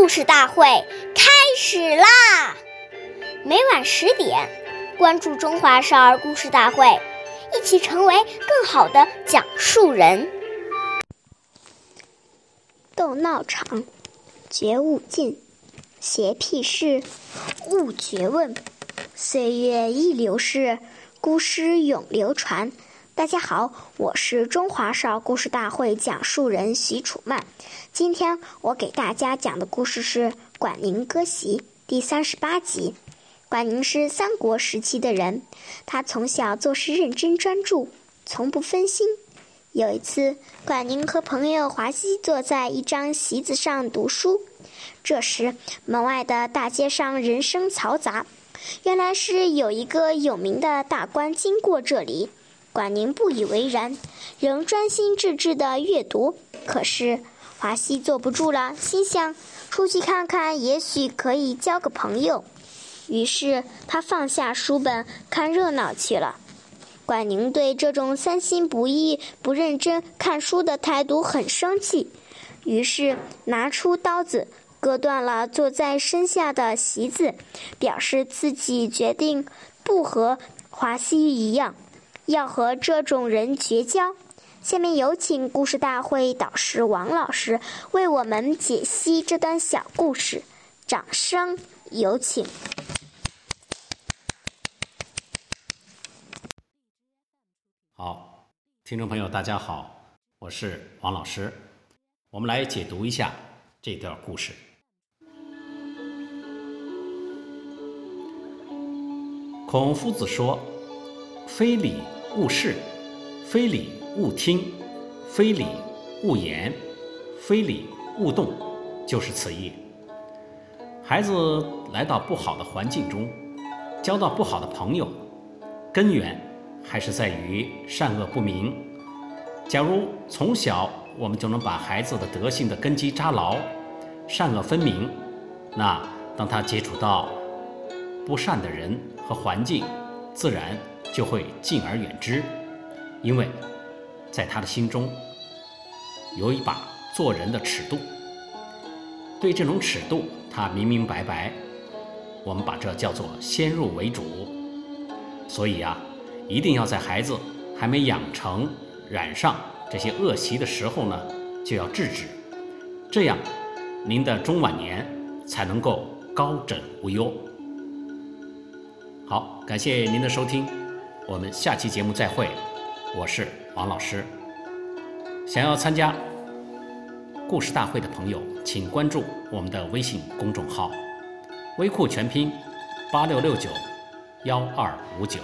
故事大会开始啦！每晚十点，关注《中华少儿故事大会》，一起成为更好的讲述人。斗闹场，觉悟尽，邪僻事，勿觉问。岁月易流逝，故事永流传。大家好，我是中华少儿故事大会讲述人徐楚曼。今天我给大家讲的故事是《管宁割席》第三十八集。管宁是三国时期的人，他从小做事认真专注，从不分心。有一次，管宁和朋友华西坐在一张席子上读书，这时门外的大街上人声嘈杂，原来是有一个有名的大官经过这里。管宁不以为然，仍专心致志地阅读。可是华西坐不住了，心想出去看看，也许可以交个朋友。于是他放下书本，看热闹去了。管宁对这种三心不意、不认真看书的态度很生气，于是拿出刀子，割断了坐在身下的席子，表示自己决定不和华西一样。要和这种人绝交。下面有请故事大会导师王老师为我们解析这段小故事，掌声有请。好，听众朋友，大家好，我是王老师，我们来解读一下这段故事。孔夫子说：“非礼。”勿视，非礼勿听，非礼勿言，非礼勿动，就是此意。孩子来到不好的环境中，交到不好的朋友，根源还是在于善恶不明。假如从小我们就能把孩子的德性的根基扎牢，善恶分明，那当他接触到不善的人和环境，自然。就会敬而远之，因为在他的心中有一把做人的尺度，对这种尺度他明明白白。我们把这叫做先入为主。所以啊，一定要在孩子还没养成染上这些恶习的时候呢，就要制止，这样您的中晚年才能够高枕无忧。好，感谢您的收听。我们下期节目再会，我是王老师。想要参加故事大会的朋友，请关注我们的微信公众号“微库全拼八六六九幺二五九”。